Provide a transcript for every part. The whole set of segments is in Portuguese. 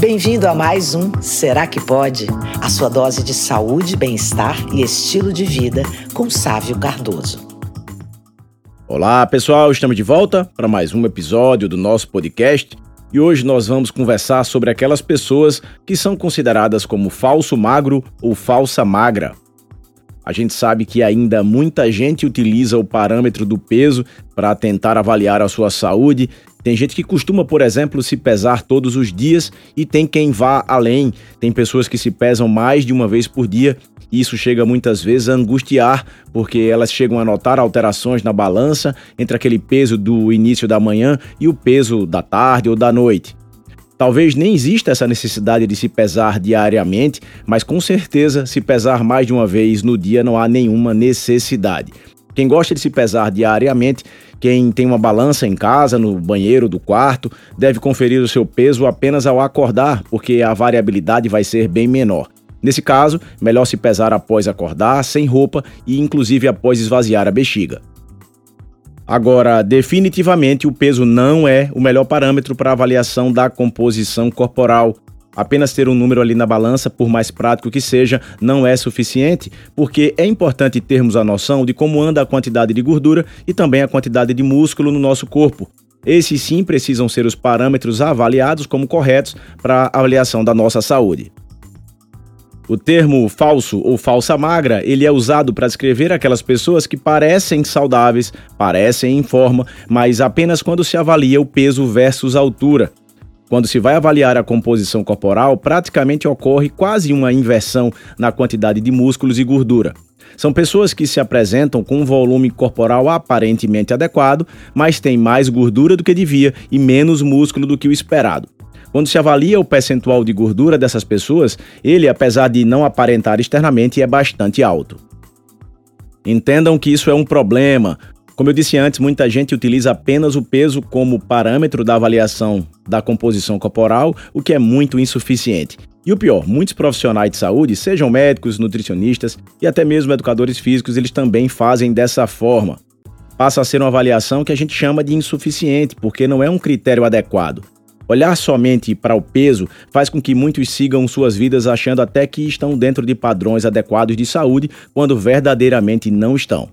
Bem-vindo a mais um Será que Pode? A sua dose de saúde, bem-estar e estilo de vida com Sávio Cardoso. Olá, pessoal, estamos de volta para mais um episódio do nosso podcast e hoje nós vamos conversar sobre aquelas pessoas que são consideradas como falso magro ou falsa magra. A gente sabe que ainda muita gente utiliza o parâmetro do peso para tentar avaliar a sua saúde. Tem gente que costuma, por exemplo, se pesar todos os dias e tem quem vá além. Tem pessoas que se pesam mais de uma vez por dia e isso chega muitas vezes a angustiar, porque elas chegam a notar alterações na balança entre aquele peso do início da manhã e o peso da tarde ou da noite. Talvez nem exista essa necessidade de se pesar diariamente, mas com certeza, se pesar mais de uma vez no dia, não há nenhuma necessidade. Quem gosta de se pesar diariamente, quem tem uma balança em casa, no banheiro do quarto, deve conferir o seu peso apenas ao acordar, porque a variabilidade vai ser bem menor. Nesse caso, melhor se pesar após acordar, sem roupa e inclusive após esvaziar a bexiga. Agora, definitivamente o peso não é o melhor parâmetro para avaliação da composição corporal. Apenas ter um número ali na balança, por mais prático que seja, não é suficiente, porque é importante termos a noção de como anda a quantidade de gordura e também a quantidade de músculo no nosso corpo. Esses sim precisam ser os parâmetros avaliados como corretos para a avaliação da nossa saúde. O termo falso ou falsa magra, ele é usado para descrever aquelas pessoas que parecem saudáveis, parecem em forma, mas apenas quando se avalia o peso versus altura. Quando se vai avaliar a composição corporal, praticamente ocorre quase uma inversão na quantidade de músculos e gordura. São pessoas que se apresentam com um volume corporal aparentemente adequado, mas têm mais gordura do que devia e menos músculo do que o esperado. Quando se avalia o percentual de gordura dessas pessoas, ele, apesar de não aparentar externamente, é bastante alto. Entendam que isso é um problema. Como eu disse antes, muita gente utiliza apenas o peso como parâmetro da avaliação da composição corporal, o que é muito insuficiente. E o pior, muitos profissionais de saúde, sejam médicos, nutricionistas e até mesmo educadores físicos, eles também fazem dessa forma. Passa a ser uma avaliação que a gente chama de insuficiente, porque não é um critério adequado. Olhar somente para o peso faz com que muitos sigam suas vidas achando até que estão dentro de padrões adequados de saúde, quando verdadeiramente não estão.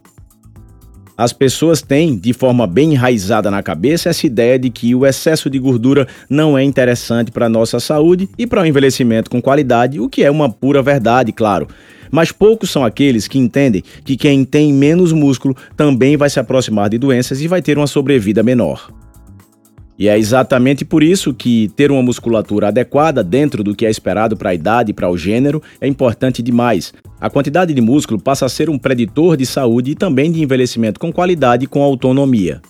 As pessoas têm, de forma bem enraizada na cabeça, essa ideia de que o excesso de gordura não é interessante para a nossa saúde e para o envelhecimento com qualidade, o que é uma pura verdade, claro. Mas poucos são aqueles que entendem que quem tem menos músculo também vai se aproximar de doenças e vai ter uma sobrevida menor. E é exatamente por isso que ter uma musculatura adequada dentro do que é esperado para a idade e para o gênero é importante demais. A quantidade de músculo passa a ser um preditor de saúde e também de envelhecimento com qualidade e com autonomia.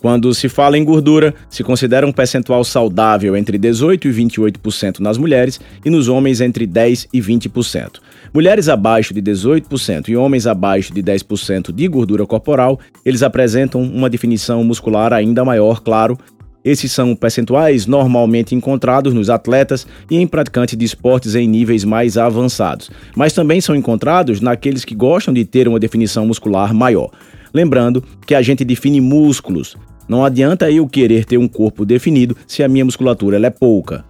Quando se fala em gordura, se considera um percentual saudável entre 18 e 28% nas mulheres e nos homens entre 10 e 20%. Mulheres abaixo de 18% e homens abaixo de 10% de gordura corporal, eles apresentam uma definição muscular ainda maior, claro. Esses são percentuais normalmente encontrados nos atletas e em praticantes de esportes em níveis mais avançados, mas também são encontrados naqueles que gostam de ter uma definição muscular maior. Lembrando que a gente define músculos, não adianta eu querer ter um corpo definido se a minha musculatura é pouca.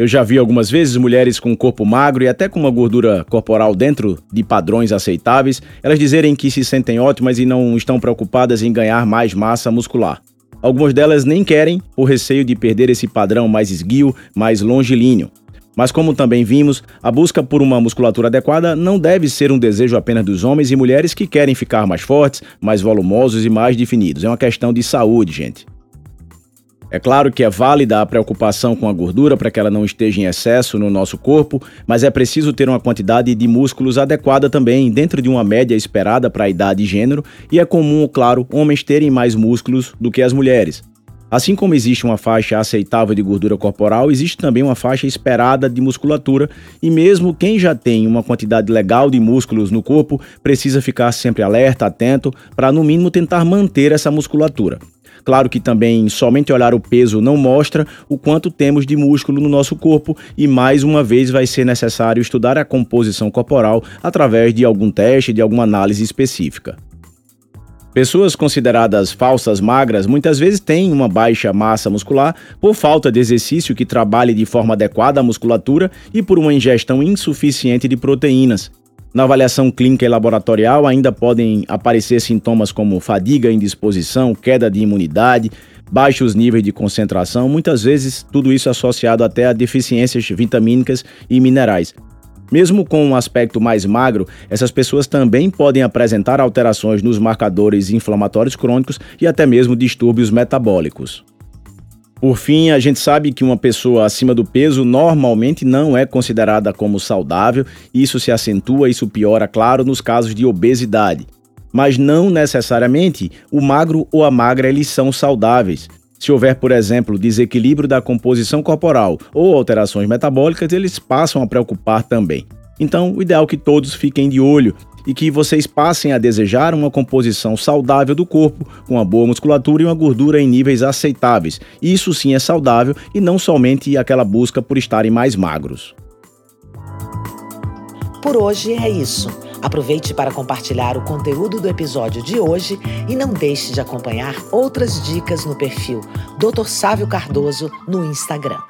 Eu já vi algumas vezes mulheres com corpo magro e até com uma gordura corporal dentro de padrões aceitáveis, elas dizerem que se sentem ótimas e não estão preocupadas em ganhar mais massa muscular. Algumas delas nem querem, por receio de perder esse padrão mais esguio, mais longilíneo. Mas, como também vimos, a busca por uma musculatura adequada não deve ser um desejo apenas dos homens e mulheres que querem ficar mais fortes, mais volumosos e mais definidos. É uma questão de saúde, gente. É claro que é válida a preocupação com a gordura para que ela não esteja em excesso no nosso corpo, mas é preciso ter uma quantidade de músculos adequada também, dentro de uma média esperada para a idade e gênero, e é comum, claro, homens terem mais músculos do que as mulheres. Assim como existe uma faixa aceitável de gordura corporal, existe também uma faixa esperada de musculatura, e mesmo quem já tem uma quantidade legal de músculos no corpo precisa ficar sempre alerta, atento, para no mínimo tentar manter essa musculatura. Claro que também somente olhar o peso não mostra o quanto temos de músculo no nosso corpo e mais uma vez vai ser necessário estudar a composição corporal através de algum teste, de alguma análise específica. Pessoas consideradas falsas magras muitas vezes têm uma baixa massa muscular por falta de exercício que trabalhe de forma adequada a musculatura e por uma ingestão insuficiente de proteínas. Na avaliação clínica e laboratorial ainda podem aparecer sintomas como fadiga, indisposição, queda de imunidade, baixos níveis de concentração, muitas vezes tudo isso associado até a deficiências vitamínicas e minerais. Mesmo com um aspecto mais magro, essas pessoas também podem apresentar alterações nos marcadores inflamatórios crônicos e até mesmo distúrbios metabólicos. Por fim, a gente sabe que uma pessoa acima do peso normalmente não é considerada como saudável, isso se acentua, isso piora, claro, nos casos de obesidade. Mas não necessariamente o magro ou a magra eles são saudáveis. Se houver, por exemplo, desequilíbrio da composição corporal ou alterações metabólicas, eles passam a preocupar também. Então, o ideal é que todos fiquem de olho e que vocês passem a desejar uma composição saudável do corpo, com uma boa musculatura e uma gordura em níveis aceitáveis. Isso sim é saudável e não somente aquela busca por estarem mais magros. Por hoje é isso. Aproveite para compartilhar o conteúdo do episódio de hoje e não deixe de acompanhar outras dicas no perfil Dr. Sávio Cardoso no Instagram.